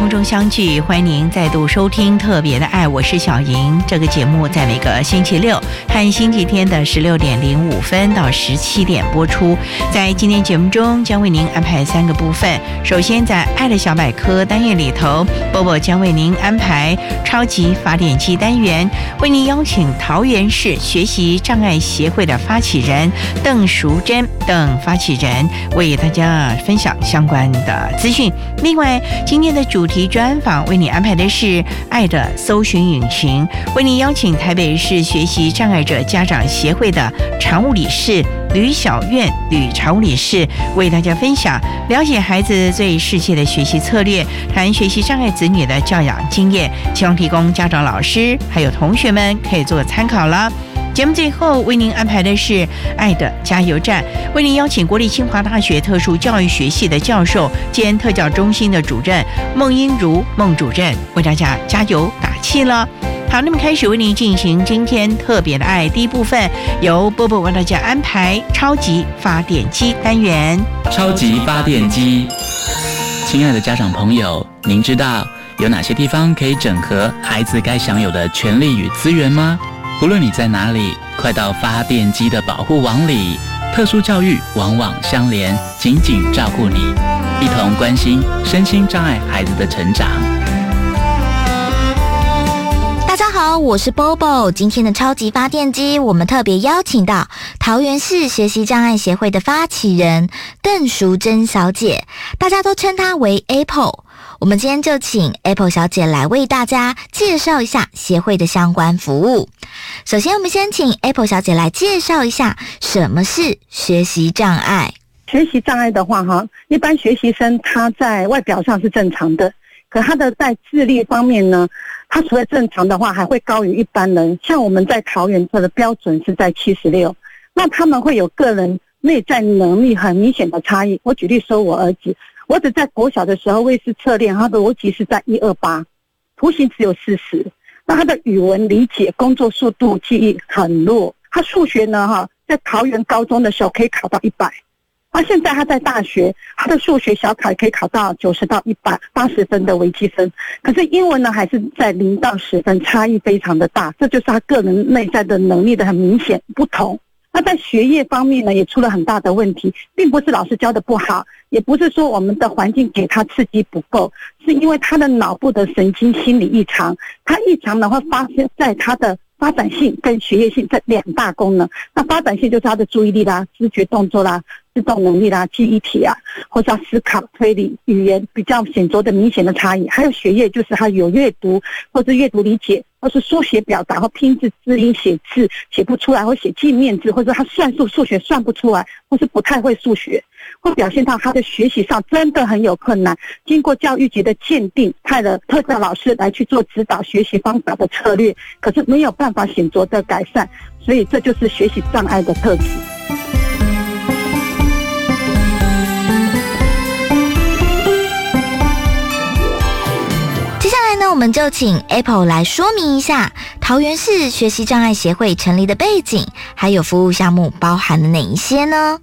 空中相聚，欢迎您再度收听《特别的爱》，我是小莹。这个节目在每个星期六和星期天的十六点零五分到十七点播出。在今天节目中，将为您安排三个部分。首先，在“爱的小百科”单元里头，波波将为您安排超级发电机单元，为您邀请桃园市学习障碍协会的发起人邓淑珍等发起人为大家分享相关的资讯。另外，今天的主题专访为你安排的是爱的搜寻引擎，为你邀请台北市学习障碍者家长协会的常务理事吕小苑吕常务理事为大家分享了解孩子最适切的学习策略，谈学习障碍子女的教养经验，希望提供家长、老师还有同学们可以做参考了。节目最后为您安排的是“爱的加油站”，为您邀请国立清华大学特殊教育学系的教授兼特教中心的主任孟英如孟主任为大家加油打气了。好，那么开始为您进行今天特别的爱第一部分，由波波为大家安排超级发电机单元。超级发电机，亲爱的家长朋友，您知道有哪些地方可以整合孩子该享有的权利与资源吗？无论你在哪里，快到发电机的保护网里。特殊教育网网相连，紧紧照顾你，一同关心身心障碍孩子的成长。大家好，我是 Bobo。今天的超级发电机，我们特别邀请到桃园市学习障碍协会的发起人邓淑珍小姐，大家都称她为 Apple。我们今天就请 Apple 小姐来为大家介绍一下协会的相关服务。首先，我们先请 Apple 小姐来介绍一下什么是学习障碍。学习障碍的话，哈，一般学习生他在外表上是正常的，可他的在智力方面呢，他除了正常的话，还会高于一般人。像我们在桃园这的标准是在七十六，那他们会有个人内在能力很明显的差异。我举例说，我儿子。我只在国小的时候，卫视测练他的逻辑是在一二八，图形只有四十。那他的语文理解、工作速度、记忆很弱。他数学呢，哈，在桃园高中的时候可以考到一百。那现在他在大学，他的数学小考可以考到九十到一百八十分的微积分。可是英文呢，还是在零到十分，差异非常的大。这就是他个人内在的能力的很明显不同。那在学业方面呢，也出了很大的问题，并不是老师教的不好，也不是说我们的环境给他刺激不够，是因为他的脑部的神经心理异常，他异常呢会发生在他的发展性跟学业性这两大功能。那发展性就是他的注意力啦、知觉动作啦、自动能力啦、记忆体啊，或者思考、推理、语言比较显著的明显的差异。还有学业就是他有阅读或者阅读理解。或是书写表达或拼字字音写字写不出来，或写镜面字，或者他算术数学算不出来，或是不太会数学，会表现到他的学习上真的很有困难。经过教育局的鉴定，派了特教老师来去做指导学习方法的策略，可是没有办法显著的改善，所以这就是学习障碍的特质。那我们就请 Apple 来说明一下桃园市学习障碍协会成立的背景，还有服务项目包含了哪一些呢？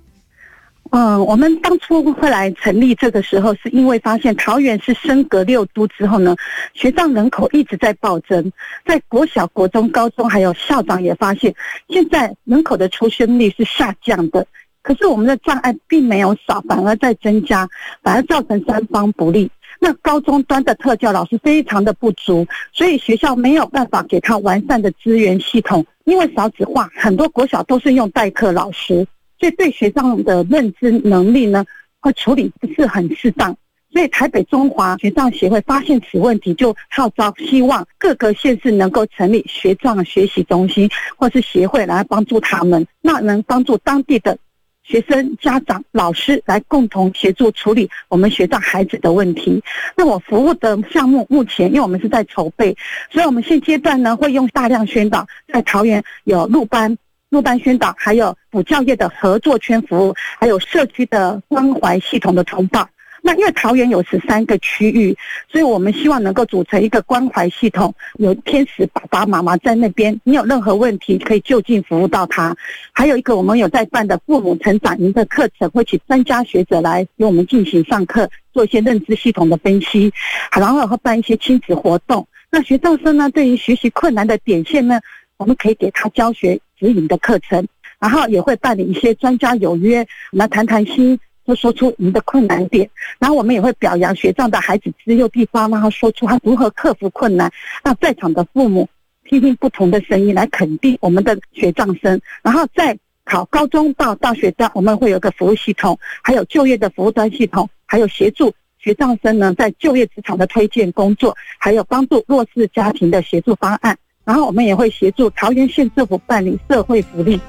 嗯，我们当初会来成立这个时候，是因为发现桃园是升格六都之后呢，学障人口一直在暴增，在国小、国中、高中，还有校长也发现，现在人口的出生率是下降的，可是我们的障碍并没有少，反而在增加，反而造成三方不利。那高中端的特教老师非常的不足，所以学校没有办法给他完善的资源系统。因为少子化，很多国小都是用代课老师，所以对学生的认知能力呢，会处理不是很适当。所以台北中华学障协会发现此问题，就号召希望各个县市能够成立学障学习中心或是协会来帮助他们，那能帮助当地的学生、家长、老师来共同协助处理我们学障孩子的问题。那我服务的项目目前，因为我们是在筹备，所以我们现阶段呢会用大量宣导，在桃园有路班、路班宣导，还有补教业的合作圈服务，还有社区的关怀系统的通报。那因为桃园有十三个区域，所以我们希望能够组成一个关怀系统，有天使爸爸妈妈在那边，你有任何问题可以就近服务到他。还有一个我们有在办的父母成长营的课程，会请专家学者来给我们进行上课，做一些认知系统的分析，然后会办一些亲子活动。那学障生呢，对于学习困难的点线呢，我们可以给他教学指引的课程，然后也会办理一些专家有约，来谈谈心。就说出您的困难点，然后我们也会表扬学障的孩子自由地方，然后说出他如何克服困难，让在场的父母听听不同的声音来肯定我们的学障生，然后再考高中到大学段，我们会有个服务系统，还有就业的服务端系统，还有协助学障生呢在就业职场的推荐工作，还有帮助弱势家庭的协助方案，然后我们也会协助桃园县政府办理社会福利。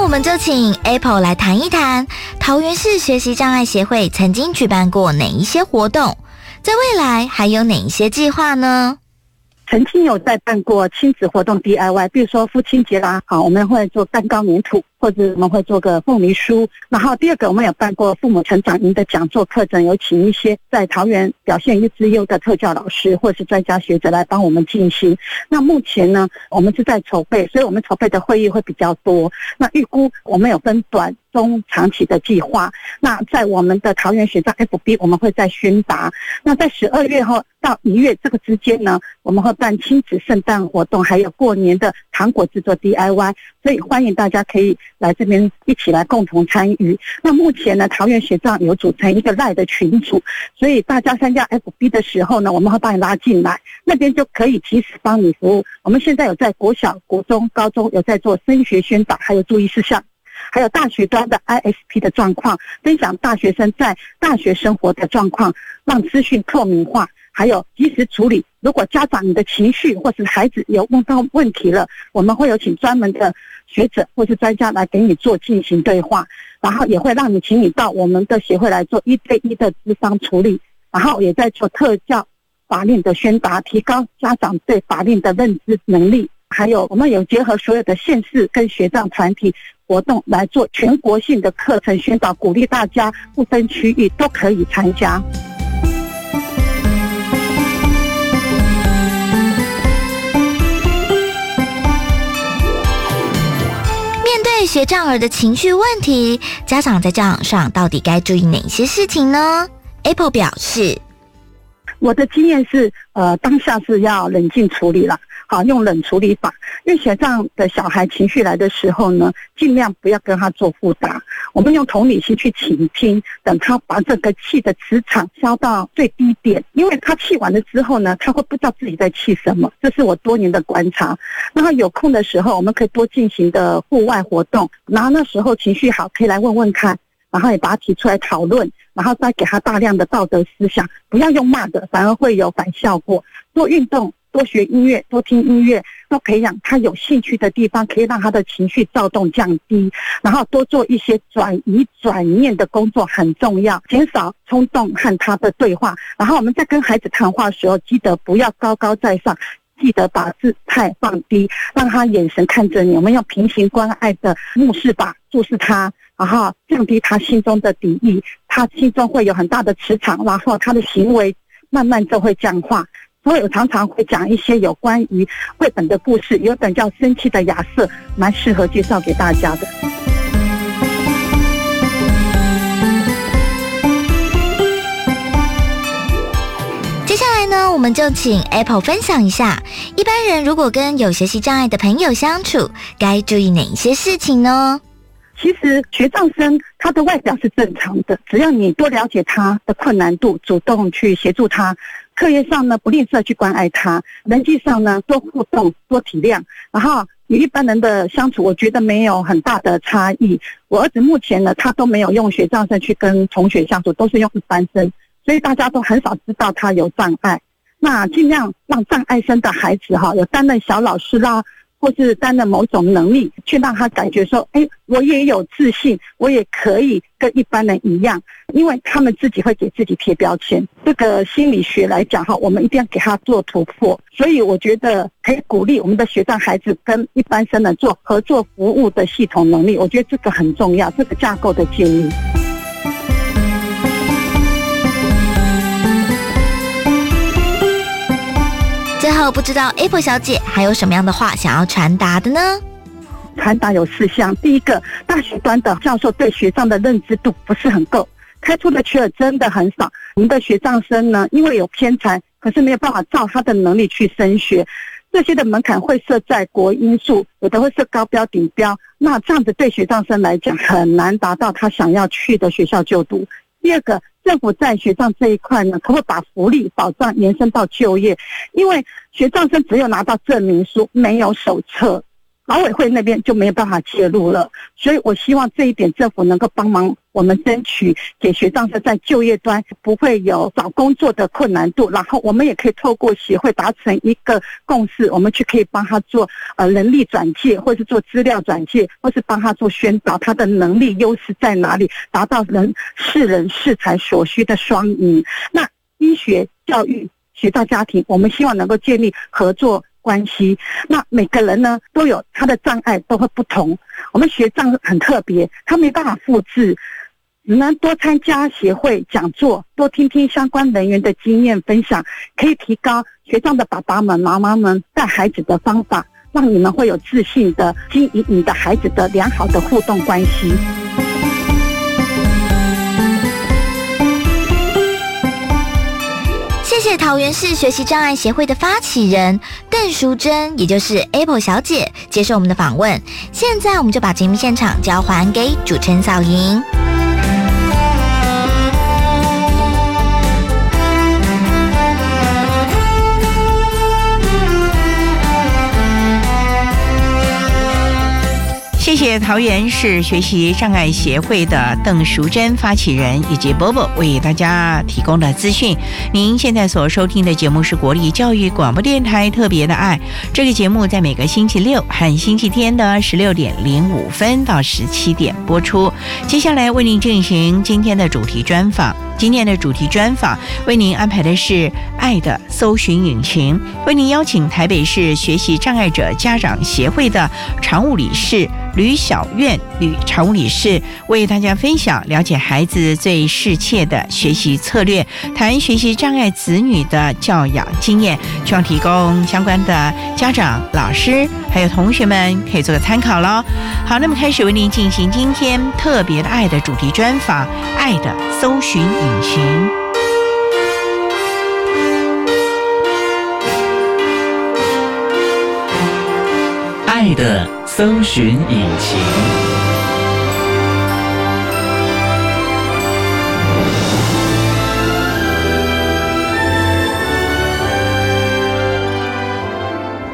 我们就请 Apple 来谈一谈桃园市学习障碍协会曾经举办过哪一些活动，在未来还有哪一些计划呢？曾经有在办过亲子活动 DIY，比如说父亲节啦，好，我们会做蛋糕粘土。或者我们会做个凤梨酥，然后第二个我们有办过父母成长营的讲座课程，有请一些在桃园表现优优的特教老师或是专家学者来帮我们进行。那目前呢，我们是在筹备，所以我们筹备的会议会比较多。那预估我们有分短、中、长期的计划。那在我们的桃园学校 FB，我们会在宣达。那在十二月后到一月这个之间呢，我们会办亲子圣诞活动，还有过年的糖果制作 DIY，所以欢迎大家可以。来这边一起来共同参与。那目前呢，桃园学长有组成一个赖的群组，所以大家参加 FB 的时候呢，我们会把你拉进来，那边就可以及时帮你服务。我们现在有在国小、国中、高中有在做升学宣导，还有注意事项，还有大学端的 ISP 的状况，分享大学生在大学生活的状况，让资讯透明化。还有及时处理，如果家长你的情绪或是孩子有问到问题了，我们会有请专门的学者或是专家来给你做进行对话，然后也会让你请你到我们的协会来做一对一的咨商处理，然后也在做特教法令的宣达，提高家长对法令的认知能力。还有我们有结合所有的县市跟学障团体活动来做全国性的课程宣导，鼓励大家不分区域都可以参加。学障儿的情绪问题，家长在教养上到底该注意哪些事情呢？Apple 表示，我的经验是，呃，当下是要冷静处理了。啊，用冷处理法。因为学障的小孩情绪来的时候呢，尽量不要跟他做复杂。我们用同理心去倾听，等他把这个气的磁场消到最低点。因为他气完了之后呢，他会不知道自己在气什么。这是我多年的观察。然后有空的时候，我们可以多进行的户外活动。然后那时候情绪好，可以来问问看，然后也把他提出来讨论，然后再给他大量的道德思想。不要用骂的，反而会有反效果。做运动。多学音乐，多听音乐，多培养他有兴趣的地方，可以让他的情绪躁动降低。然后多做一些转移转念的工作很重要，减少冲动和他的对话。然后我们在跟孩子谈话的时候，记得不要高高在上，记得把姿态放低，让他眼神看着你。我们用平行关爱的目视法注视他，然后降低他心中的敌意，他心中会有很大的磁场，然后他的行为慢慢就会僵化。所以我常常会讲一些有关于绘本的故事，有本叫《生气的亚瑟》，蛮适合介绍给大家的。接下来呢，我们就请 Apple 分享一下，一般人如果跟有学习障碍的朋友相处，该注意哪一些事情呢？其实学障生他的外表是正常的，只要你多了解他的困难度，主动去协助他。课业上呢不吝啬去关爱他，人际上呢多互动、多体谅，然后与一般人的相处，我觉得没有很大的差异。我儿子目前呢，他都没有用学障生去跟同学相处，都是用一般生，所以大家都很少知道他有障碍。那尽量让障碍生的孩子哈，有担任小老师啦。或是担任某种能力，去让他感觉说，哎，我也有自信，我也可以跟一般人一样，因为他们自己会给自己贴标签。这个心理学来讲哈，我们一定要给他做突破。所以我觉得可以鼓励我们的学障孩子跟一般生呢做合作服务的系统能力，我觉得这个很重要，这个架构的建立。最后，不知道 Apple 小姐还有什么样的话想要传达的呢？传达有四项。第一个，大学端的教授对学障的认知度不是很够，开出的缺额真的很少。我们的学障生呢，因为有偏才，可是没有办法照他的能力去升学，这些的门槛会设在国因素，有的会设高标顶标，那这样子对学障生来讲很难达到他想要去的学校就读。第二个。政府在学障这一块呢，可不可以把福利保障延伸到就业？因为学障生只有拿到证明书，没有手册。劳委会那边就没有办法介入了，所以我希望这一点政府能够帮忙我们争取，给学障生在就业端不会有找工作的困难度，然后我们也可以透过协会达成一个共识，我们去可以帮他做呃人力转介，或是做资料转介，或是帮他做宣导，他的能力优势在哪里，达到人是人是才所需的双赢。那医学、教育、学障家庭，我们希望能够建立合作。关系，那每个人呢都有他的障碍，都会不同。我们学障很特别，他没办法复制，只能多参加协会讲座，多听听相关人员的经验分享，可以提高学障的爸爸们、妈妈们带孩子的方法，让你们会有自信的经营你的孩子的良好的互动关系。谢谢桃园市学习障碍协会的发起人邓淑珍，也就是 Apple 小姐，接受我们的访问。现在我们就把节目现场交还给主持人小莹。谢谢桃园市学习障碍协会的邓淑珍发起人以及波波为大家提供的资讯。您现在所收听的节目是国立教育广播电台特别的爱，这个节目在每个星期六和星期天的十六点零五分到十七点播出。接下来为您进行今天的主题专访。今天的主题专访为您安排的是“爱的搜寻引擎”，为您邀请台北市学习障碍者家长协会的常务理事吕小苑吕常务理事为大家分享了解孩子最适切的学习策略，谈学习障碍子女的教养经验，希望提供相关的家长、老师还有同学们可以做个参考喽。好，那么开始为您进行今天特别的爱的主题专访，“爱的搜寻引”。擎，爱的搜寻引擎。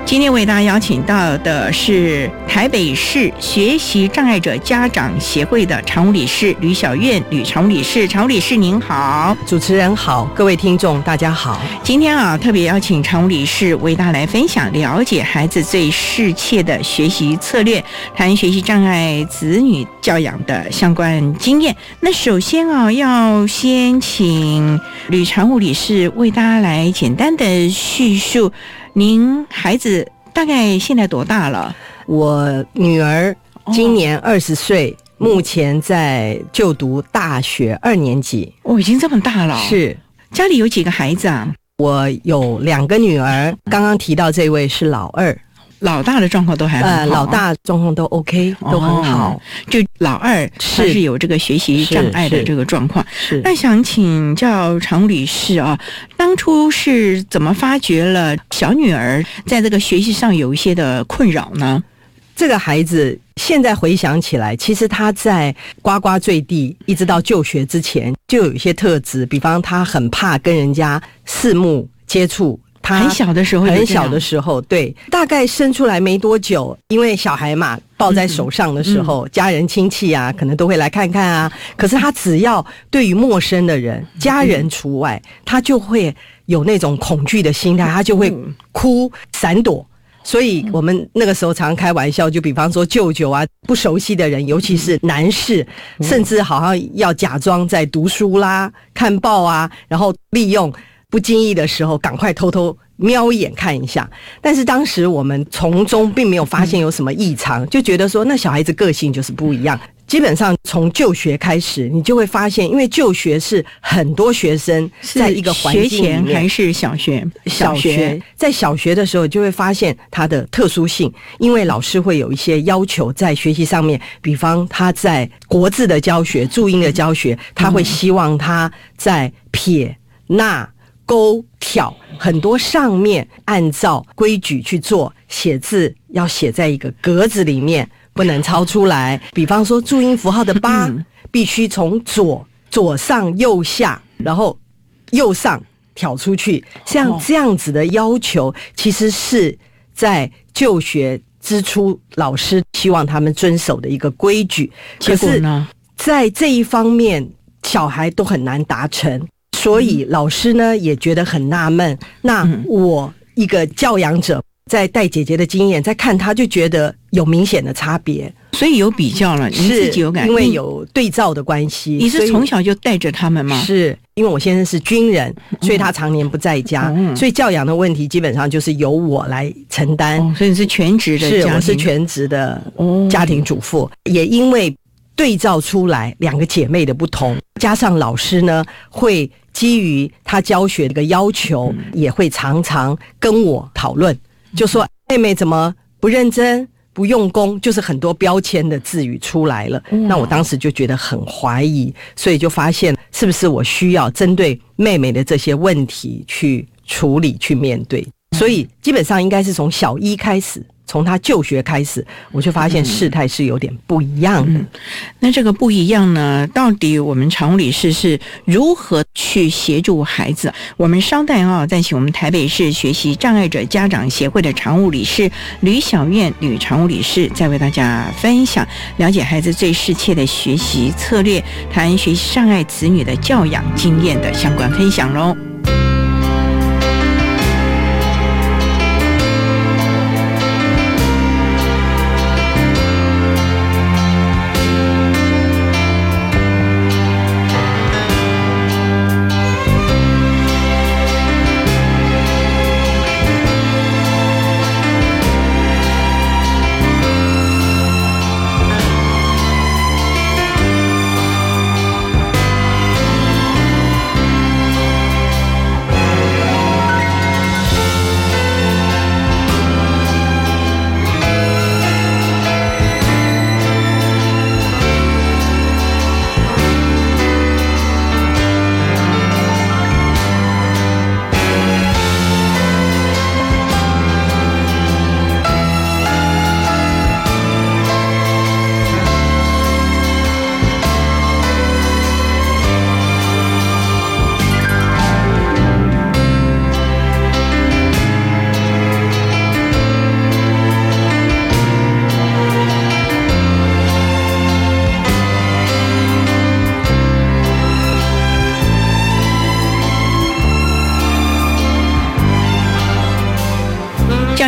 今天为大家邀请到的是台北市学习障碍者家长协会的常务理事吕小燕，吕常务理事，常务理事您好，主持人好，各位听众大家好。今天啊，特别邀请常务理事为大家来分享了解孩子最适切的学习策略，谈学习障碍子女教养的相关经验。那首先啊，要先请吕常务理事为大家来简单的叙述。您孩子大概现在多大了？我女儿今年二十岁，目前在就读大学二年级。哦，已经这么大了。是，家里有几个孩子啊？我有两个女儿，刚刚提到这位是老二。老大的状况都还呃，老大状况都 OK，都很好。就老二是有这个学习障碍的这个状况。是那想请教常理事啊，当初是怎么发觉了小女儿在这个学习上有一些的困扰呢？这个孩子现在回想起来，其实他在呱呱坠地一直到就学之前，就有一些特质，比方他很怕跟人家四目。接触。他很小的时候很小的时候，对，大概生出来没多久，因为小孩嘛，抱在手上的时候，家人亲戚啊，可能都会来看看啊。可是他只要对于陌生的人，家人除外，他就会有那种恐惧的心态，他就会哭、闪躲。所以我们那个时候常开玩笑，就比方说舅舅啊，不熟悉的人，尤其是男士，甚至好像要假装在读书啦、看报啊，然后利用。不经意的时候，赶快偷偷瞄一眼看一下。但是当时我们从中并没有发现有什么异常，就觉得说那小孩子个性就是不一样。基本上从就学开始，你就会发现，因为就学是很多学生在一个环境里面，还是小学？小学在小学的时候就会发现它的特殊性，因为老师会有一些要求在学习上面，比方他在国字的教学、注音的教学，他会希望他在撇捺。勾挑很多上面按照规矩去做，写字要写在一个格子里面，不能超出来。比方说注音符号的“八”，必须从左左上右下，然后右上挑出去。像这样子的要求，其实是在就学之初，老师希望他们遵守的一个规矩。结果呢，在这一方面，小孩都很难达成。所以老师呢也觉得很纳闷。那我一个教养者在带姐姐的经验，在看她就觉得有明显的差别，所以有比较了。你自己有感，因为有对照的关系。你是从小就带着他们吗？是因为我先生是军人，所以他常年不在家，所以教养的问题基本上就是由我来承担。所以你是全职的，是我是全职的家庭主妇，也因为对照出来两个姐妹的不同，加上老师呢会。基于他教学的一个要求，也会常常跟我讨论，就说妹妹怎么不认真、不用功，就是很多标签的字语出来了。那我当时就觉得很怀疑，所以就发现是不是我需要针对妹妹的这些问题去处理、去面对。所以基本上应该是从小一开始。从他就学开始，我就发现事态是有点不一样的。那这个不一样呢？到底我们常务理事是如何去协助孩子？我们稍待啊，再请我们台北市学习障碍者家长协会的常务理事吕小燕吕常务理事，再为大家分享了解孩子最适切的学习策略，谈学习障碍子女的教养经验的相关分享喽。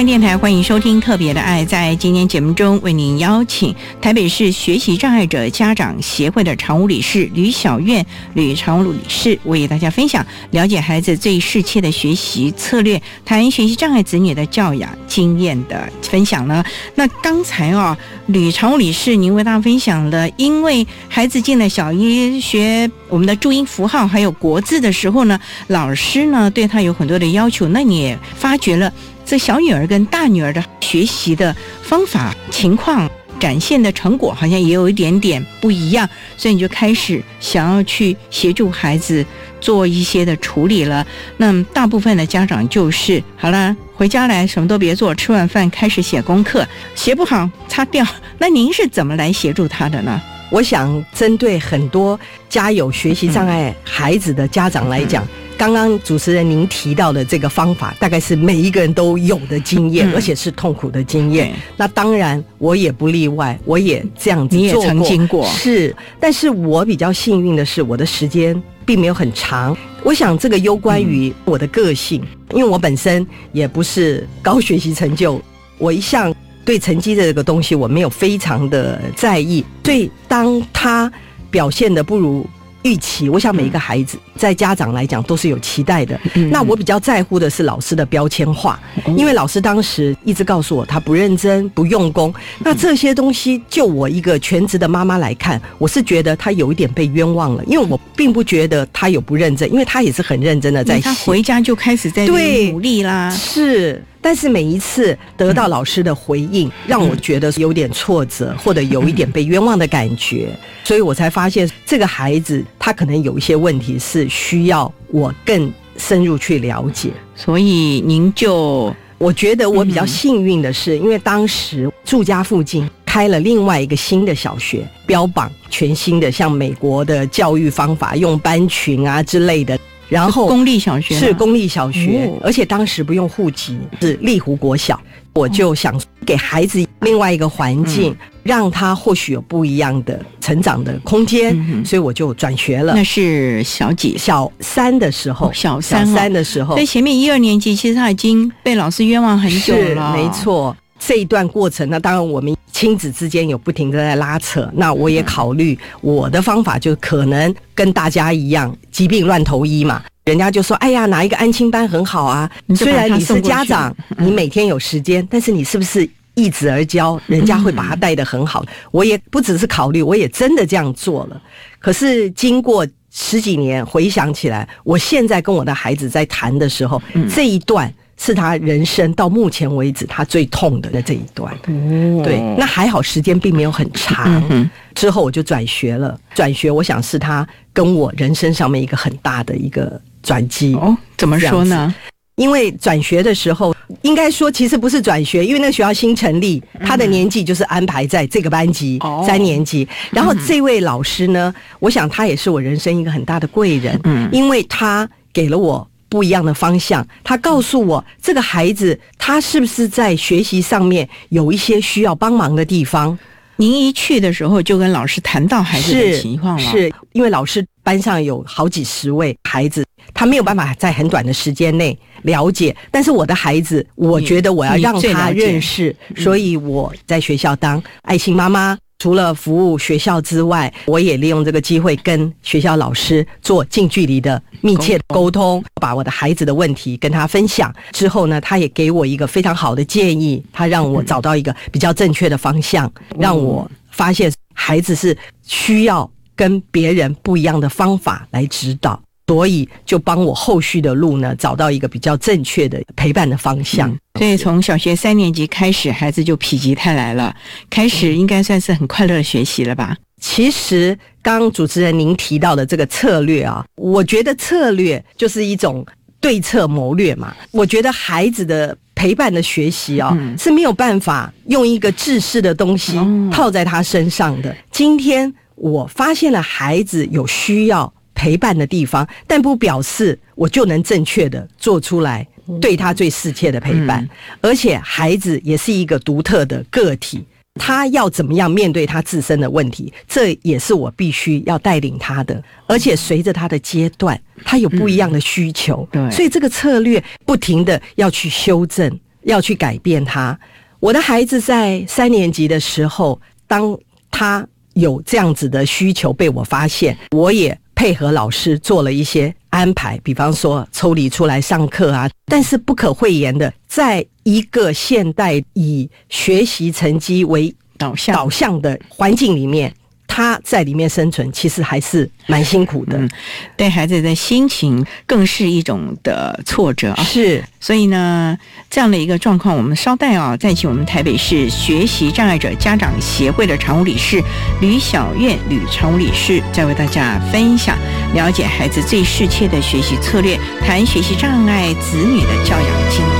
电台欢迎收听《特别的爱》。在今天节目中，为您邀请台北市学习障碍者家长协会的常务理事吕小苑吕常务理事，为大家分享了解孩子最适切的学习策略，谈学习障碍子女的教养经验的分享呢。那刚才啊，吕常务理事您为大家分享了，因为孩子进了小一学我们的注音符号还有国字的时候呢，老师呢对他有很多的要求，那你也发觉了。这小女儿跟大女儿的学习的方法、情况、展现的成果，好像也有一点点不一样，所以你就开始想要去协助孩子做一些的处理了。那大部分的家长就是好了，回家来什么都别做，吃完饭开始写功课，写不好擦掉。那您是怎么来协助他的呢？我想针对很多家有学习障碍孩子的家长来讲。刚刚主持人您提到的这个方法，大概是每一个人都有的经验，嗯而且是痛苦的经验对。那当然我也不例外，我也这样子你也做曾经过是，但是我比较幸运的是，我的时间并没有很长。我想这个攸关于我的个性，因为我本身也不是高学习成就，我一向对成绩这个东西我没有非常的在意，所以当他表现的不如。预期，我想每一个孩子在家长来讲都是有期待的。嗯那我比较在乎的是老师的标签化，因为老师当时一直告诉我他不认真、不用功。那这些东西，就我一个全职的妈妈来看，我是觉得他有一点被冤枉了，因为我并不觉得他有不认真，因为他也是很认真的在他写。回家就开始在努力啦。是，但是每一次得到老师的回应，让我觉得有点挫折，或者有一点被冤枉的感觉，所以我才发现这个孩子他可能有一些问题是需要我更深入去了解。所以您就我觉得我比较幸运的是，因为当时住家附近开了另外一个新的小学，标榜全新的，像美国的教育方法，用班群啊之类的。然后公立小学是公立小学，哦而且当时不用户籍，是丽湖国小。我就想给孩子另外一个环境，让他或许有不一样的成长的空间，嗯所以我就转学了那。是小几？小三的时候，哦小三哦小三的时候所以，前面一二年级其实他已经被老师冤枉很久是了，没。错。这一段过程，那当然我们亲子之间有不停的在拉扯。那我也考虑我的方法，就可能跟大家一样，疾病乱投医嘛。人家就说：“哎呀，哪一个安亲班很好啊？虽然你是家长，你每天有时间，但是你是不是一子而教？人家会把他带得很好。我也不只是考虑，我也真的这样做了。可是经过十几年回想起来，我现在跟我的孩子在谈的时候，这一段是他人生到目前为止他最痛的这一段。哦对，那还好时间并没有很长。嗯之后我就转学了，转学我想是他跟我人生上面一个很大的一个转机。哦，怎么说呢？因为转学的时候，应该说其实不是转学，因为那个学校新成立，他的年纪就是安排在这个班级、三年级。然后这位老师呢，我想他也是我人生一个很大的贵人，嗯因为他给了我。不一样的方向，他告诉我这个孩子他是不是在学习上面有一些需要帮忙的地方，您一去的时候就跟老师谈到孩子的情况了，是因为老师班上有好几十位孩子，他没有办法在很短的时间内了解。但是我的孩子，我觉得我要你让他认识，所以我在学校当爱心妈妈。除了服务学校之外，我也利用这个机会跟学校老师做近距离的密切的沟通，把我的孩子的问题跟他分享。之后呢，他也给我一个非常好的建议，他让我找到一个比较正确的方向，让我发现孩子是需要跟别人不一样的方法来指导，所以就帮我后续的路呢找到一个比较正确的陪伴的方向。所以从小学三年级开始，孩子就否极泰来了，开始应该算是很快乐的学习了吧？其实，刚刚主持人您提到的这个策略啊，我觉得策略就是一种对策谋略嘛。我觉得孩子的陪伴的学习啊、嗯是没有办法用一个制式的东西哦套在他身上的。今天我发现了孩子有需要陪伴的地方，但不表示我就能正确的做出来。对他最适切的陪伴，而且孩子也是一个独特的个体，他要怎么样面对他自身的问题，这也是我必须要带领他的。而且随着他的阶段，他有不一样的需求，对所以这个策略不停的要去修正，要去改变他。我的孩子在三年级的时候，当他有这样子的需求被我发现，我也配合老师做了一些安排，比方说抽离出来上课啊。但是不可讳言的，在一个现代以学习成绩为导向导向的环境里面，他在里面生存，其实还是蛮辛苦的。嗯对孩子的心情更是一种的挫折啊。是所以呢，这样的一个状况，我们稍待啊，再请我们台北市学习障碍者家长协会的常务理事吕小燕吕常务理事，再为大家分享了解孩子最适切的学习策略，谈学习障碍子女的教养经验。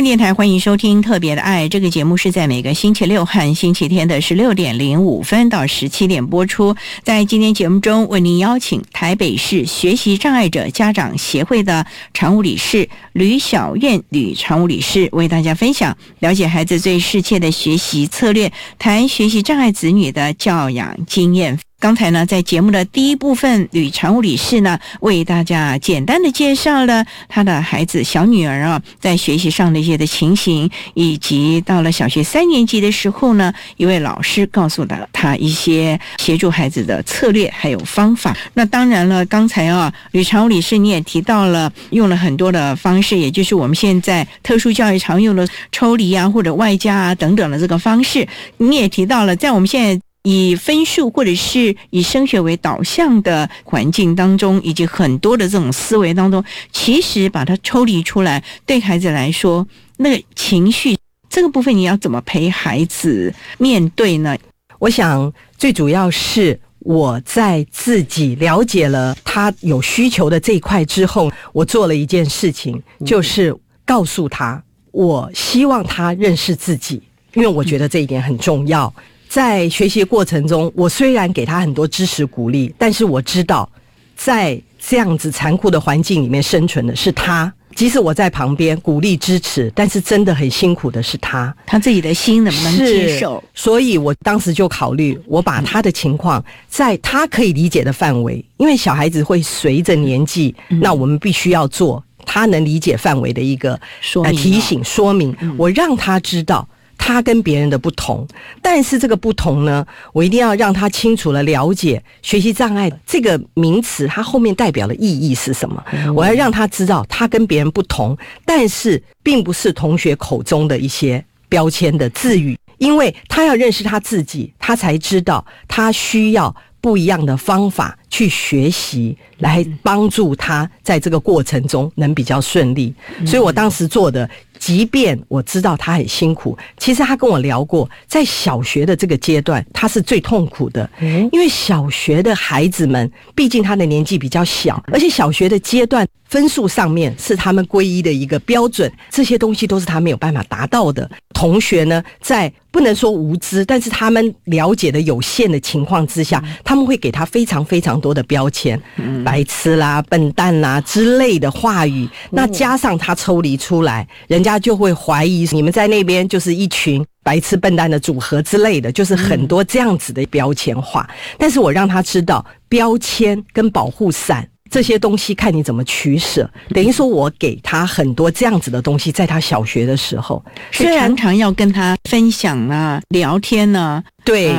育电台欢迎收听《特别的爱》这个节目，是在每个星期六和星期天的十六点零五分到十七点播出。在今天节目中，为您邀请台北市学习障碍者家长协会的常务理事吕小燕吕常务理事，为大家分享了解孩子最适切的学习策略，谈学习障碍子女的教养经验。刚才呢，在节目的第一部分，吕常务理事呢为大家简单的介绍了他的孩子小女儿啊在学习上的一些的情形，以及到了小学三年级的时候呢，一位老师告诉了他一些协助孩子的策略还有方法。那当然了，刚才啊，吕常务理事你也提到了用了很多的方式，也就是我们现在特殊教育常用的抽离啊或者外加啊等等的这个方式。你也提到了，在我们现在。以分数或者是以升学为导向的环境当中，以及很多的这种思维当中，其实把它抽离出来，对孩子来说，那个情绪这个部分，你要怎么陪孩子面对呢？我想最主要是我在自己了解了他有需求的这一块之后，我做了一件事情，就是告诉他，我希望他认识自己，因为我觉得这一点很重要。在学习过程中，我虽然给他很多支持鼓励，但是我知道，在这样子残酷的环境里面生存的是他。即使我在旁边鼓励支持，但是真的很辛苦的是他。他自己的心能不能接受？所以我当时就考虑，我把他的情况在他可以理解的范围，因为小孩子会随着年纪，那我们必须要做他能理解范围的一个说提醒说明。我让他知道。他跟别人的不同，但是这个不同呢，我一定要让他清楚了了解学习障碍这个名词，它后面代表的意义是什么。我要让他知道，他跟别人不同，但是并不是同学口中的一些标签的字语，因为他要认识他自己，他才知道他需要不一样的方法去学习，来帮助他在这个过程中能比较顺利。所以我当时做的。即便我知道他很辛苦，其实他跟我聊过，在小学的这个阶段，他是最痛苦的。因为小学的孩子们，毕竟他的年纪比较小，而且小学的阶段分数上面是他们皈依的一个标准，这些东西都是他没有办法达到的。同学呢，在不能说无知，但是他们了解的有限的情况之下，他们会给他非常非常多的标签，白痴啦、笨蛋啦之类的话语。那加上他抽离出来，人家就会怀疑你们在那边就是一群白痴笨蛋的组合之类的，就是很多这样子的标签化。但是我让他知道，标签跟保护伞。这些东西看你怎么取舍，等于说我给他很多这样子的东西，在他小学的时候，是常常要跟他分享啊、聊天呢，对，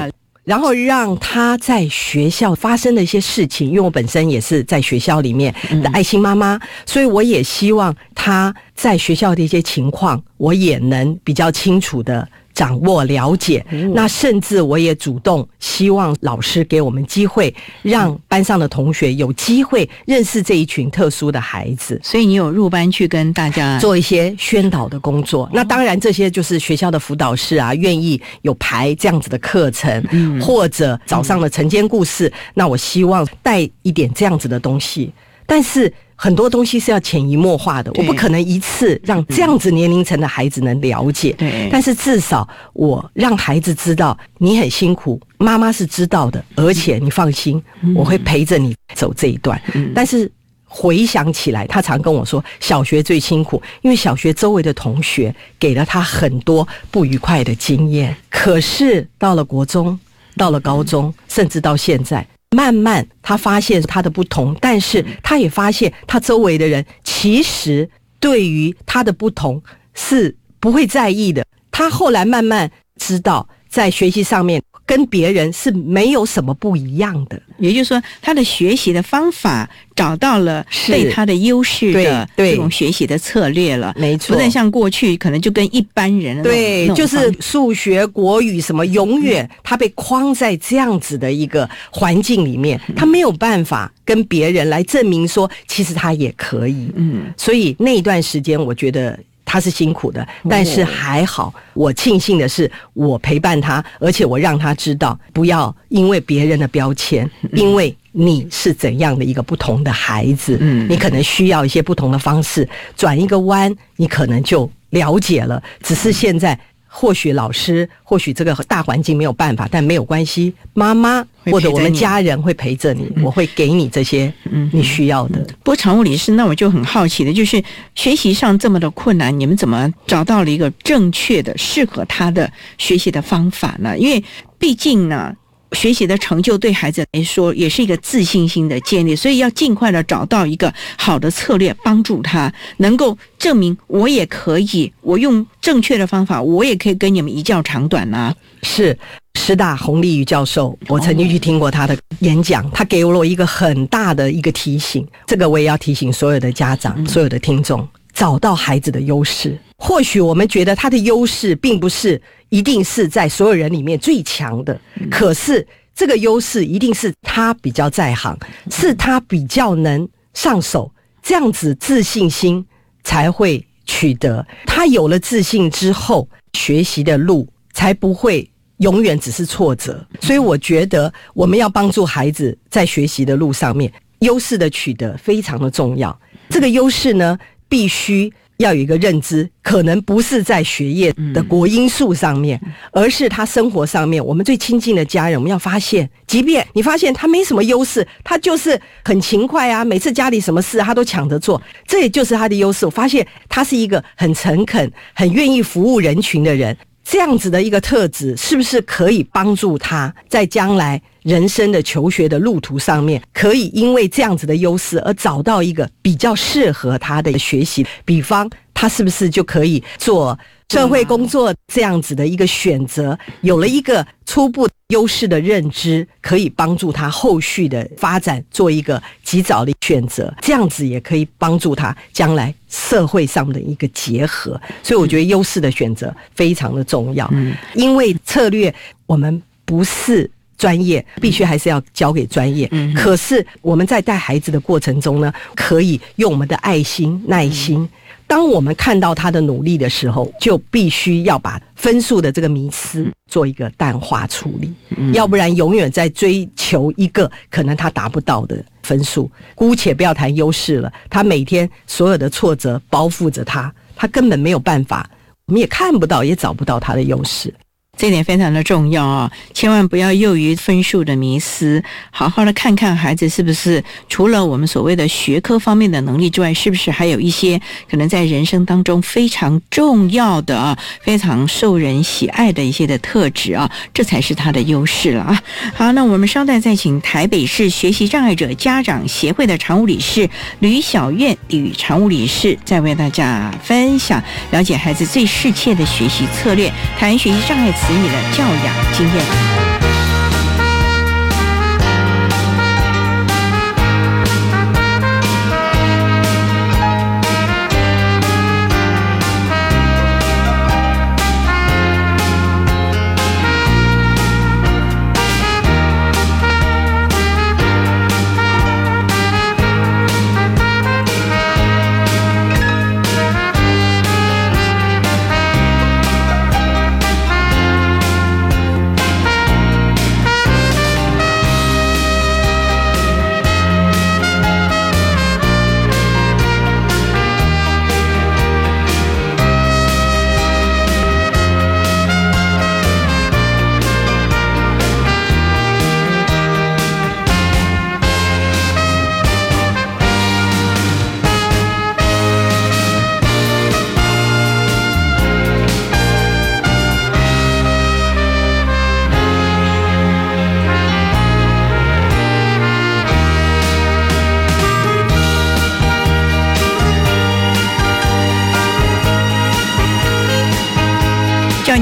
然后让他在学校发生的一些事情，因为我本身也是在学校里面的爱心妈妈，所以我也希望他在学校的一些情况，我也能比较清楚的。掌握了解，那甚至我也主动希望老师给我们机会，让班上的同学有机会认识这一群特殊的孩子。所以你有入班去跟大家做一些宣导的工作。那当然，这些就是学校的辅导室啊，愿意有排这样子的课程，或者早上的晨间故事。那我希望带一点这样子的东西，但是。很多东西是要潜移默化的，我不可能一次让这样子年龄层的孩子能了解。对，但是至少我让孩子知道你很辛苦，妈妈是知道的，而且你放心，我会陪着你走这一段。但是回想起来，他常跟我说，小学最辛苦，因为小学周围的同学给了他很多不愉快的经验。可是到了国中，到了高中，甚至到现在。慢慢，他发现他的不同，但是他也发现他周围的人其实对于他的不同是不会在意的。他后来慢慢知道，在学习上面。跟别人是没有什么不一样的，也就是说，他的学习的方法找到了对他的优势的这种学习的策略了，没错，不再像过去可能就跟一般人对，就是数学、国语什么，永远他被框在这样子的一个环境里面，他没有办法跟别人来证明说，其实他也可以。嗯，所以那一段时间，我觉得。他是辛苦的，但是还好。我庆幸的是，我陪伴他，而且我让他知道，不要因为别人的标签，因为你是怎样的一个不同的孩子，嗯，你可能需要一些不同的方式，转一个弯，你可能就了解了。只是现在。或许老师，或许这个大环境没有办法，但没有关系。妈妈或者我们家人会陪着你，我会给你这些你需要的。不过常务理事，那我就很好奇的，就是学习上这么的困难，你们怎么找到了一个正确的、适合他的学习的方法呢？因为毕竟呢。学习的成就对孩子来说也是一个自信心的建立，所以要尽快的找到一个好的策略，帮助他能够证明我也可以，我用正确的方法，我也可以跟你们一较长短啊！是师大洪立宇教授，我曾经去听过他的演讲，他给了我一个很大的一个提醒，这个我也要提醒所有的家长、所有的听众，找到孩子的优势。或许我们觉得他的优势并不是。一定是在所有人里面最强的，可是这个优势一定是他比较在行，是他比较能上手，这样子自信心才会取得。他有了自信之后，学习的路才不会永远只是挫折。所以我觉得我们要帮助孩子在学习的路上面，优势的取得非常的重要。这个优势呢，必须。要有一个认知，可能不是在学业的国因素上面，而是他生活上面。我们最亲近的家人，我们要发现，即便你发现他没什么优势，他就是很勤快啊，每次家里什么事他都抢着做，这也就是他的优势。我发现他是一个很诚恳、很愿意服务人群的人。这样子的一个特质，是不是可以帮助他在将来人生的求学的路途上面，可以因为这样子的优势而找到一个比较适合他的学习？比方，他是不是就可以做？社会工作这样子的一个选择，有了一个初步优势的认知，可以帮助他后续的发展做一个及早的选择，这样子也可以帮助他将来社会上的一个结合。所以我觉得优势的选择非常的重要。嗯，因为策略我们不是专业，必须还是要交给专业。嗯，可是我们在带孩子的过程中呢，可以用我们的爱心、耐心。当我们看到他的努力的时候，就必须要把分数的这个迷思做一个淡化处理，要不然永远在追求一个可能他达不到的分数。姑且不要谈优势了，他每天所有的挫折包覆着他，他根本没有办法，我们也看不到，也找不到他的优势。这点非常的重要啊！千万不要囿于分数的迷思，好好的看看孩子是不是除了我们所谓的学科方面的能力之外，是不是还有一些可能在人生当中非常重要的啊，非常受人喜爱的一些的特质啊，这才是他的优势了啊！好，那我们稍待再请台北市学习障碍者家长协会的常务理事吕小燕与常务理事再为大家分享了解孩子最适切的学习策略，谈学习障碍。子女的教养经验。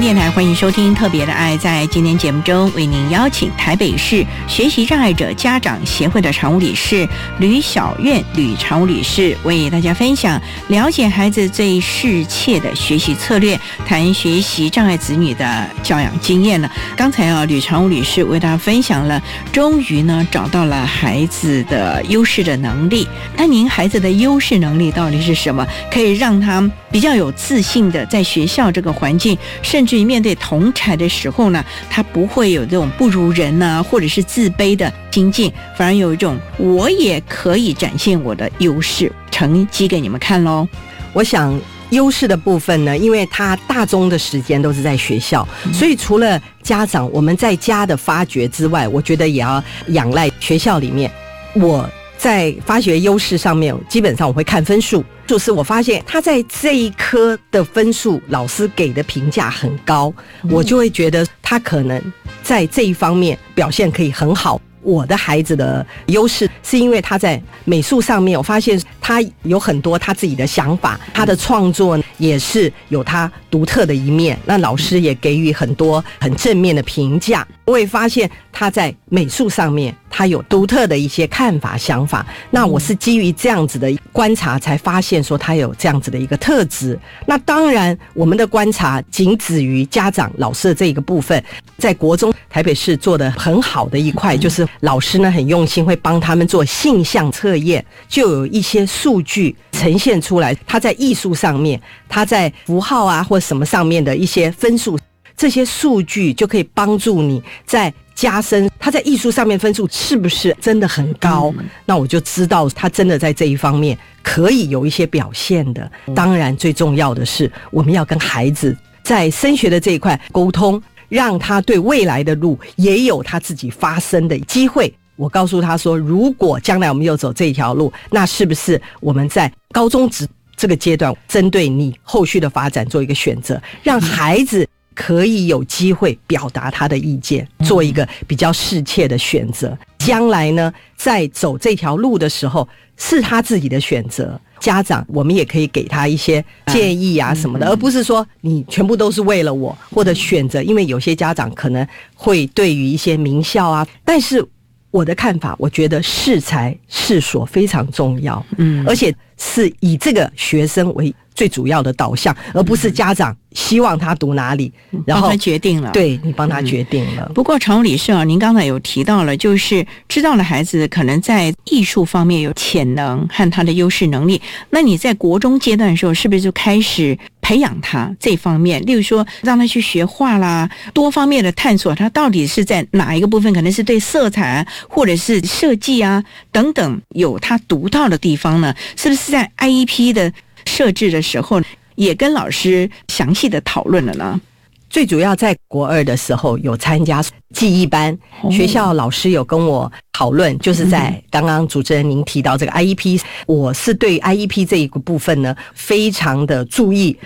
电台欢迎收听《特别的爱》。在今天节目中，为您邀请台北市学习障碍者家长协会的常务理事吕小苑吕常务理事，为大家分享了解孩子最适切的学习策略，谈学习障碍子女的教养经验了。刚才啊，吕常务理事为大家分享了，终于呢找到了孩子的优势的能力。那您孩子的优势能力到底是什么？可以让他比较有自信的在学校这个环境，甚至于。面对同才的时候呢，他不会有这种不如人呐，或者是自卑的心境，反而有一种我也可以展现我的优势，成绩给你们看喽。我想优势的部分呢，因为他大中的时间都是在学校，所以除了家长我们在家的发掘之外，我觉得也要仰赖学校里面我。在发掘优势上面，基本上我会看分数，就是我发现他在这一科的分数，老师给的评价很高，我就会觉得他可能在这一方面表现可以很好。我的孩子的优势是因为他在美术上面，我发现他有很多他自己的想法，他的创作也是有他独特的一面。那老师也给予很多很正面的评价。我也发现他在美术上面，他有独特的一些看法、想法。那我是基于这样子的观察，才发现说他有这样子的一个特质。那当然，我们的观察仅止于家长、老师的这一个部分。在国中台北市做的很好的一块，就是老师呢很用心，会帮他们做性向测验，就有一些数据呈现出来。他在艺术上面，他在符号啊或什么上面的一些分数。这些数据就可以帮助你在加深他在艺术上面分数是不是真的很高？那我就知道他真的在这一方面可以有一些表现的。当然，最重要的是我们要跟孩子在升学的这一块沟通，让他对未来的路也有他自己发声的机会。我告诉他说，如果将来我们又走这条路，那是不是我们在高中职这个阶段，针对你后续的发展做一个选择，让孩子。可以有机会表达他的意见，做一个比较适切的选择。将来呢，在走这条路的时候，是他自己的选择。家长，我们也可以给他一些建议啊什么的，而不是说你全部都是为了我或者选择。因为有些家长可能会对于一些名校啊，但是我的看法，我觉得适才适所非常重要。嗯，而且是以这个学生为最主要的导向，而不是家长希望他读哪里，然后帮他决定了。对你帮他决定了。不过常务理事啊，您刚才有提到了，就是知道了孩子可能在艺术方面有潜能和他的优势能力，那你在国中阶段的时候，是不是就开始培养他这方面？例如说，让他去学画啦，多方面的探索，他到底是在哪一个部分？可能是对色彩啊，或者是设计啊等等，有他独到的地方呢？是不是在 IEP 的设置的时候，也跟老师详细的讨论了呢？最主要在国二的时候有参加记忆班，学校老师有跟我讨论，就是在刚刚主持人您提到这个 IEP，我是对 IEP 这一个部分呢非常的注意，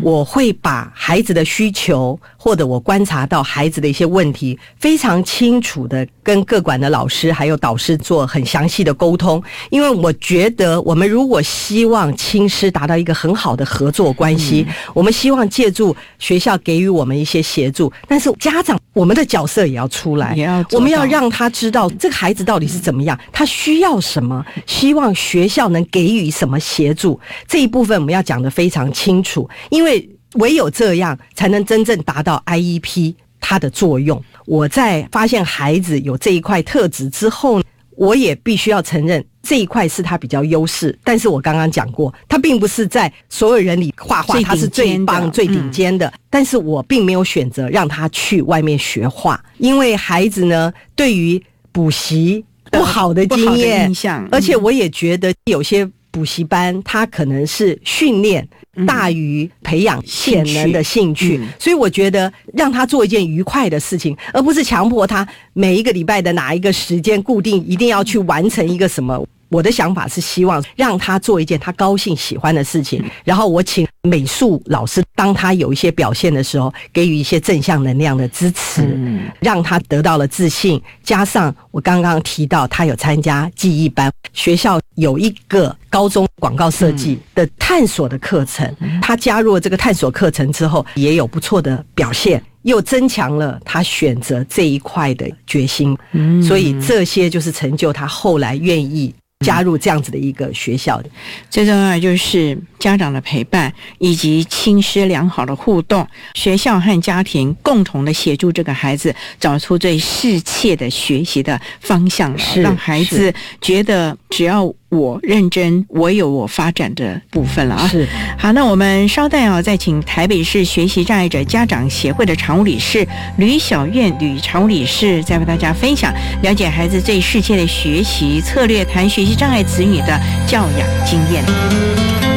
我会把孩子的需求或者我观察到孩子的一些问题，非常清楚的跟各管的老师还有导师做很详细的沟通，因为我觉得我们如果希望亲师达到一个很好的合作关系，我们希望借助学校给予我们一些协助，但是家长我们的角色也要出来，也要我们要让他知道这个孩子到底是怎么样，他需要什么，希望学校能给予什么协助，这一部分我们要讲得非常清楚，因为唯有这样才能真正达到 IEP 它的作用。我在发现孩子有这一块特质之后，我也必须要承认这一块是他比较优势。但是我刚刚讲过，他并不是在所有人里画画他是最棒、最顶嗯尖的。但是我并没有选择让他去外面学画，因为孩子呢对于补习不好的经验印象而且我也觉得有些补习班他可能是训练大于培养潜能的兴趣，嗯所以我觉得让他做一件愉快的事情，而不是强迫他每一个礼拜的哪一个时间固定一定要去完成一个什么。我的想法是希望让他做一件他高兴喜欢的事情，然后我请美术老师，当他有一些表现的时候，给予一些正向能量的支持，让他得到了自信。加上我刚刚提到，他有参加记忆班，学校有一个高中广告设计的探索的课程，他加入了这个探索课程之后，也有不错的表现。又增强了他选择这一块的决心，所以这些就是成就他后来愿意加入这样子的一个学校。最重要就是家长的陪伴，以及亲师良好的互动，学校和家庭共同的协助这个孩子找出最适切的学习的方向，是让孩子觉得只要我认真，我有我发展的部分了啊。是好，那我们稍待啊，再请台北市学习障碍者家长协会的常务理事吕小燕吕常务理事，再为大家分享了解孩子最适切的学习策略，谈学习障碍子女的教养经验。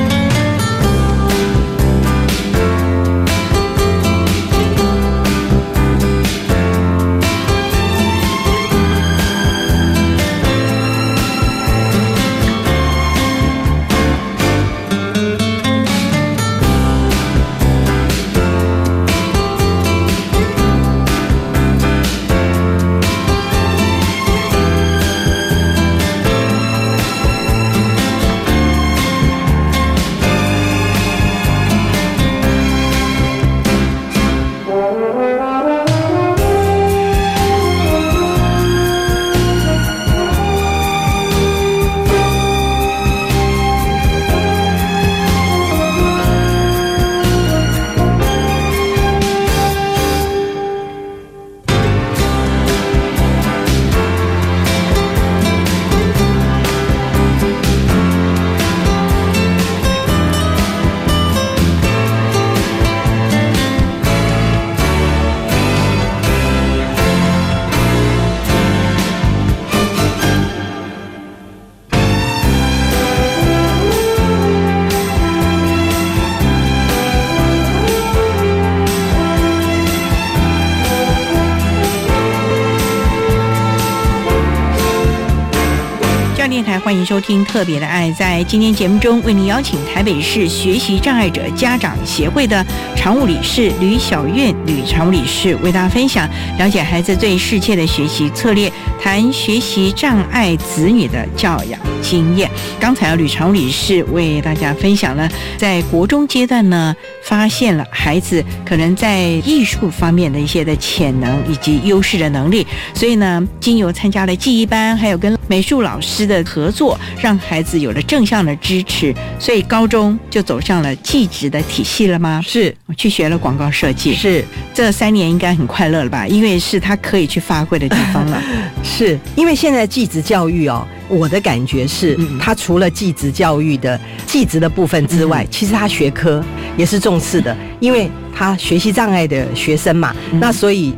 收听《特别的爱》。在今天节目中，为您邀请台北市学习障碍者家长协会的常务理事吕小苑吕常务理事为大家分享了解孩子最适切的学习策略，谈学习障碍子女的教养经验。刚才，吕常务理事为大家分享了在国中阶段呢，发现了孩子可能在艺术方面的一些的潜能以及优势的能力，所以呢，经由参加了记忆班，还有跟美术老师的合作，让孩子有了正向的支持，所以高中就走上了技职的体系了吗？是，我去学了广告设计。是，这三年应该很快乐了吧？因为是他可以去发挥的地方了。是因为现在技职教育哦，我的感觉是，他除了技职教育的技职的部分之外，其实他学科也是重视的，因为他学习障碍的学生嘛，那所以。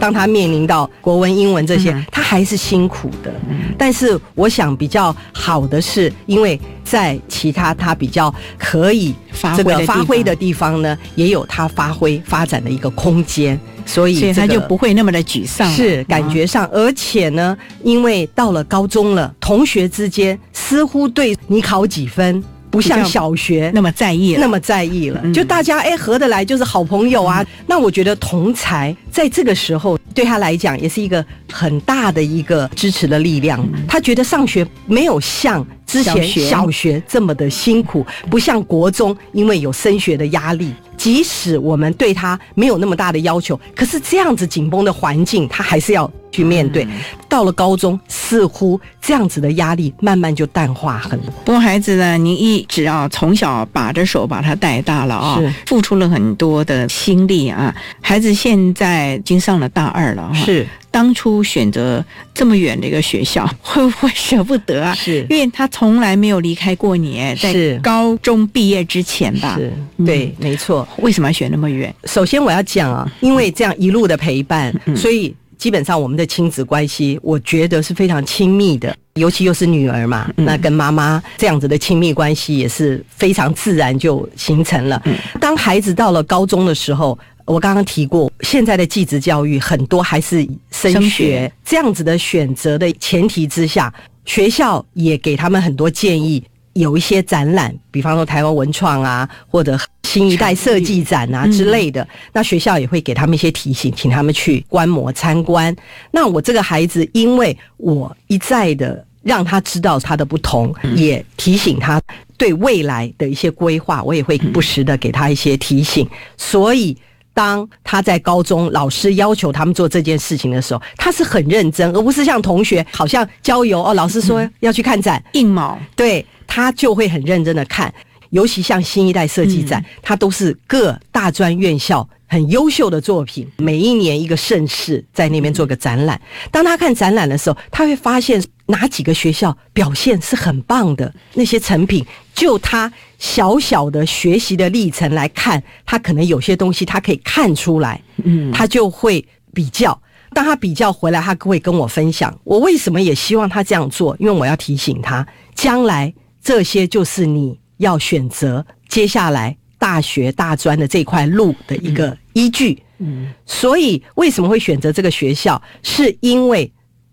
当他面临到国文、英文这些，他还是辛苦的。但是我想比较好的是，因为在其他他比较可以这个发挥的地方呢，也有他发挥发展的一个空间，所以他就不会那么的沮丧。是感觉上，而且呢，因为到了高中了，同学之间似乎对你考几分。不像小学那么在意，那么在意了。就大家哎合得来就是好朋友啊。那我觉得同才在这个时候对他来讲也是一个很大的一个支持的力量。他觉得上学没有像之前小学这么的辛苦，不像国中因为有升学的压力。即使我们对他没有那么大的要求，可是这样子紧绷的环境，他还是要。去面对，到了高中，似乎这样子的压力慢慢就淡化很多。不过孩子呢，您一直啊从小把着手把他带大了啊，付出了很多的心力啊。孩子现在已经上了大二了，是当初选择这么远的一个学校，会不会舍不得啊？是，因为他从来没有离开过你，在高中毕业之前吧？是，对，没错。为什么要选那么远？首先我要讲啊，因为这样一路的陪伴，所以。基本上我们的亲子关系，我觉得是非常亲密的，尤其又是女儿嘛，那跟妈妈这样子的亲密关系也是非常自然就形成了。当孩子到了高中的时候，我刚刚提过，现在的继职教育很多还是升学这样子的选择的前提之下，学校也给他们很多建议。有一些展览，比方说台湾文创啊，或者新一代设计展啊之类的，那学校也会给他们一些提醒，请他们去观摩参观。那我这个孩子，因为我一再的让他知道他的不同，也提醒他对未来的一些规划，我也会不时的给他一些提醒，所以。当他在高中，老师要求他们做这件事情的时候，他是很认真，而不是像同学好像郊游哦，老师说要去看展，硬毛，对他就会很认真的看。尤其像新一代设计展，它都是各大专院校很优秀的作品，每一年一个盛事在那边做个展览。当他看展览的时候，他会发现哪几个学校表现是很棒的那些成品。就他小小的学习的历程来看，他可能有些东西他可以看出来，嗯，他就会比较。当他比较回来，他会跟我分享我为什么也希望他这样做，因为我要提醒他，将来这些就是你。要选择接下来大学大专的这块路的一个依据，嗯，所以为什么会选择这个学校？是因为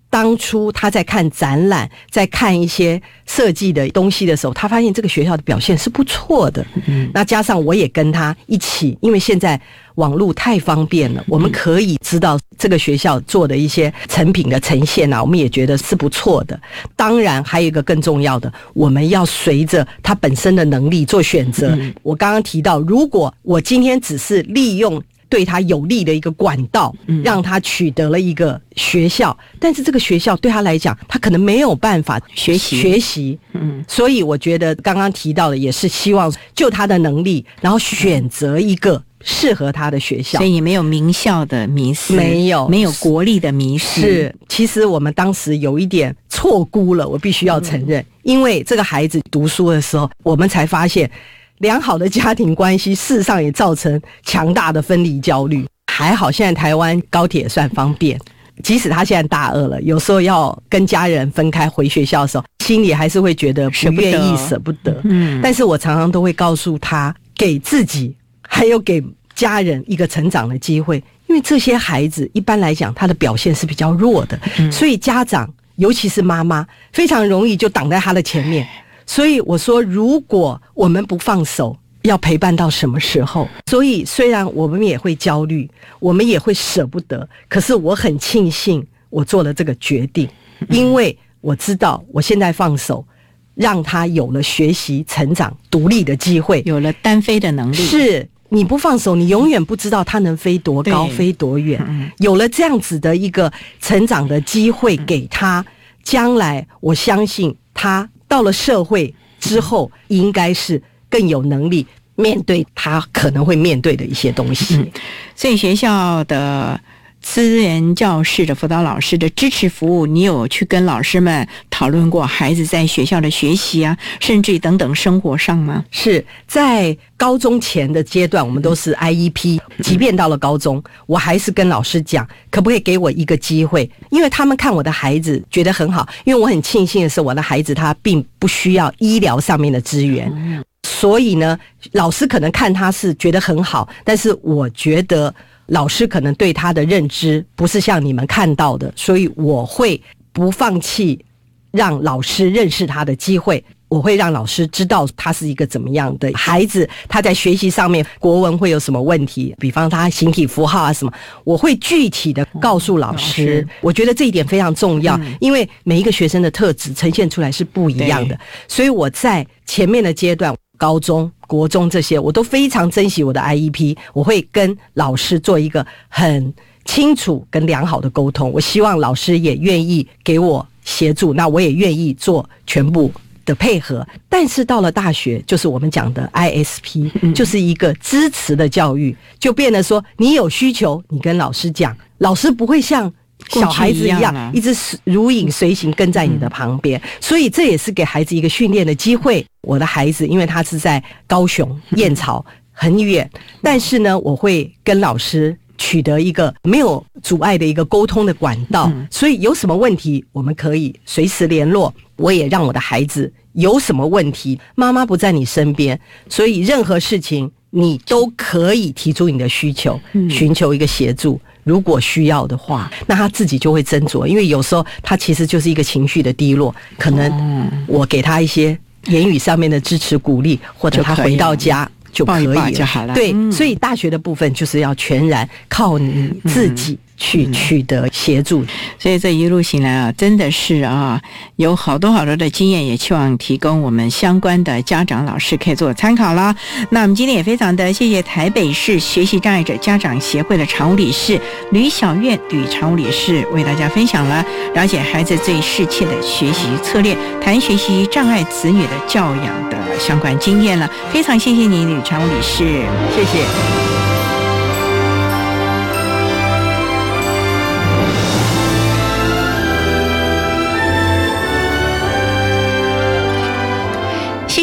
当初他在看展览，在看一些设计的东西的时候，他发现这个学校的表现是不错的。嗯，那加上我也跟他一起，因为现在。网络太方便了，我们可以知道这个学校做的一些成品的呈现啊，我们也觉得是不错的。当然，还有一个更重要的，我们要随着他本身的能力做选择。我刚刚提到，如果我今天只是利用对他有利的一个管道，让他取得了一个学校，但是这个学校对他来讲，他可能没有办法学习学习。嗯，所以我觉得刚刚提到的也是希望就他的能力，然后选择一个。适合他的学校，所以也没有名校的迷失，没有。没有国力的迷失。是，其实我们当时有一点错估了，我必须要承认，因为这个孩子读书的时候，我们才发现良好的家庭关系，事实上也造成强大的分离焦虑。还好现在台湾高铁算方便，即使他现在大二了，有时候要跟家人分开回学校的时候，心里还是会觉得不愿意、舍不得。嗯，但是我常常都会告诉他，给自己。还有给家人一个成长的机会，因为这些孩子一般来讲他的表现是比较弱的，所以家长尤其是妈妈非常容易就挡在他的前面。所以我说，如果我们不放手，要陪伴到什么时候？所以虽然我们也会焦虑，我们也会舍不得，可是我很庆幸我做了这个决定，因为我知道我现在放手。让他有了学习、成长、独立的机会，有了单飞的能力。是你不放手，你永远不知道他能飞多高、飞多远。有了这样子的一个成长的机会给他，将来我相信。他到了社会之后，应该是更有能力面对他可能会面对的一些东西。所以学校的。资源教室的辅导老师的支持服务，你有去跟老师们讨论过孩子在学校的学习啊，甚至于等等生活上吗？是在高中前的阶段，我们都是 IEP，即便到了高中，我还是跟老师讲，可不可以给我一个机会？因为他们看我的孩子觉得很好，因为我很庆幸的是，我的孩子他并不需要医疗上面的资源，所以呢，老师可能看他是觉得很好，但是我觉得。老师可能对他的认知不是像你们看到的，所以我会不放弃让老师认识他的机会。我会让老师知道他是一个怎么样的孩子，他在学习上面国文会有什么问题，比方他形体符号啊什么，我会具体的告诉老师。我觉得这一点非常重要，因为每一个学生的特质呈现出来是不一样的，所以我在前面的阶段。高中、国中这些，我都非常珍惜我的 IEP。我会跟老师做一个很清楚跟良好的沟通。我希望老师也愿意给我协助，那我也愿意做全部的配合。但是到了大学，就是我们讲的 ISP，就是一个支持的教育，就变得说，你有需求，你跟老师讲，老师不会像。小孩子一样，一直如影随形跟在你的旁边，所以这也是给孩子一个训练的机会。我的孩子，因为他是在高雄燕巢很远，但是呢，我会跟老师取得一个没有阻碍的一个沟通的管道，所以有什么问题，我们可以随时联络。我也让我的孩子有什么问题，妈妈不在你身边，所以任何事情你都可以提出你的需求，寻求一个协助。如果需要的话，那他自己就会斟酌，因为有时候他其实就是一个情绪的低落，可能我给他一些言语上面的支持鼓励，或者他回到家就可以了。对，所以大学的部分就是要全然靠你自己。去取得协助，所以这一路行来啊，真的是啊，有好多好多的经验，也期望提供我们相关的家长老师可以做参考啦。那我们今天也非常的谢谢台北市学习障碍者家长协会的常务理事吕小月吕常务理事为大家分享了了解孩子最适切的学习策略，谈学习障碍子女的教养的相关经验了。非常谢谢你，吕常务理事，谢谢。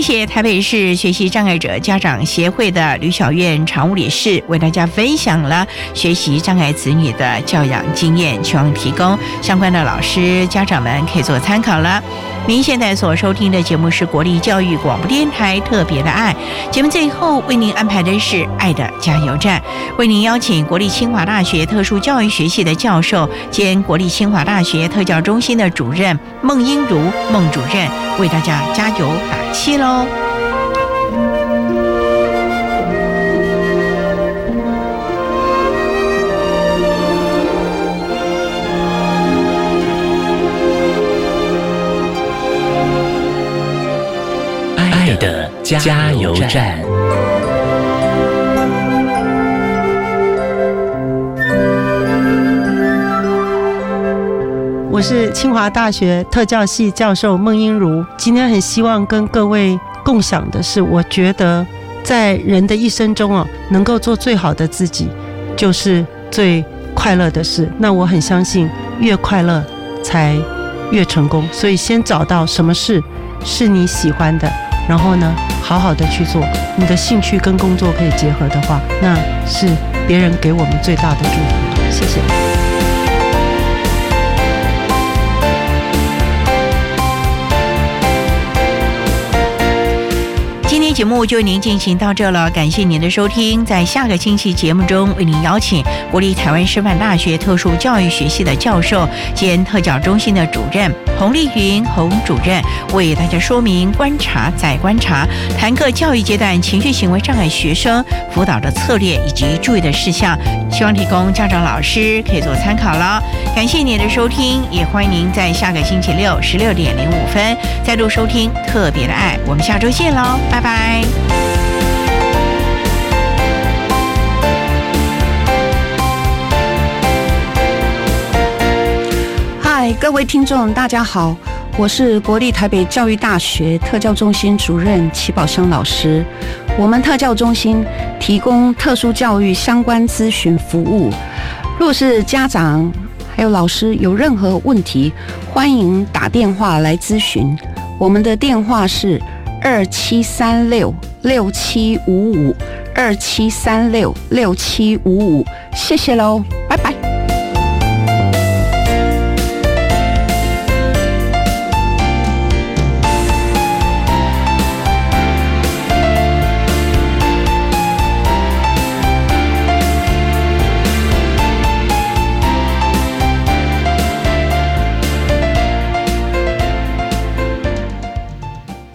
谢台北市学习障碍者家长协会的吕小院常务理事为大家分享了学习障碍子女的教养经验，希望提供相关的老师家长们可以做参考了。您现在所收听的节目是国立教育广播电台特别的爱节目，最后为您安排的是爱的加油站，为您邀请国立清华大学特殊教育学系的教授兼国立清华大学特教中心的主任孟英如孟主任为大家加油打气喽。加油站。我是清华大学特教系教授孟英如，今天很希望跟各位共享的是，我觉得在人的一生中哦，能够做最好的自己，就是最快乐的事。那我很相信，越快乐才越成功。所以，先找到什么事是你喜欢的。然后呢，好好的去做，你的兴趣跟工作可以结合的话，那是别人给我们最大的祝福。谢谢。节目就您进行到这了，感谢您的收听。在下个星期节目中，为您邀请国立台湾师范大学特殊教育学系的教授兼特教中心的主任洪丽云洪主任，为大家说明观察再观察，谈课教育阶段情绪行为障碍学生辅导的策略以及注意的事项，希望提供家长老师可以做参考了。感谢您的收听，也欢迎您在下个星期六十六点零五分再度收听特别的爱。我们下周见喽，拜拜。嗨，各位听众，大家好，我是国立台北教育大学特教中心主任齐宝生老师。我们特教中心提供特殊教育相关咨询服务。若是家长还有老师有任何问题，欢迎打电话来咨询。我们的电话是二七三六六七五五二七三六六七五五。谢谢喽，拜拜。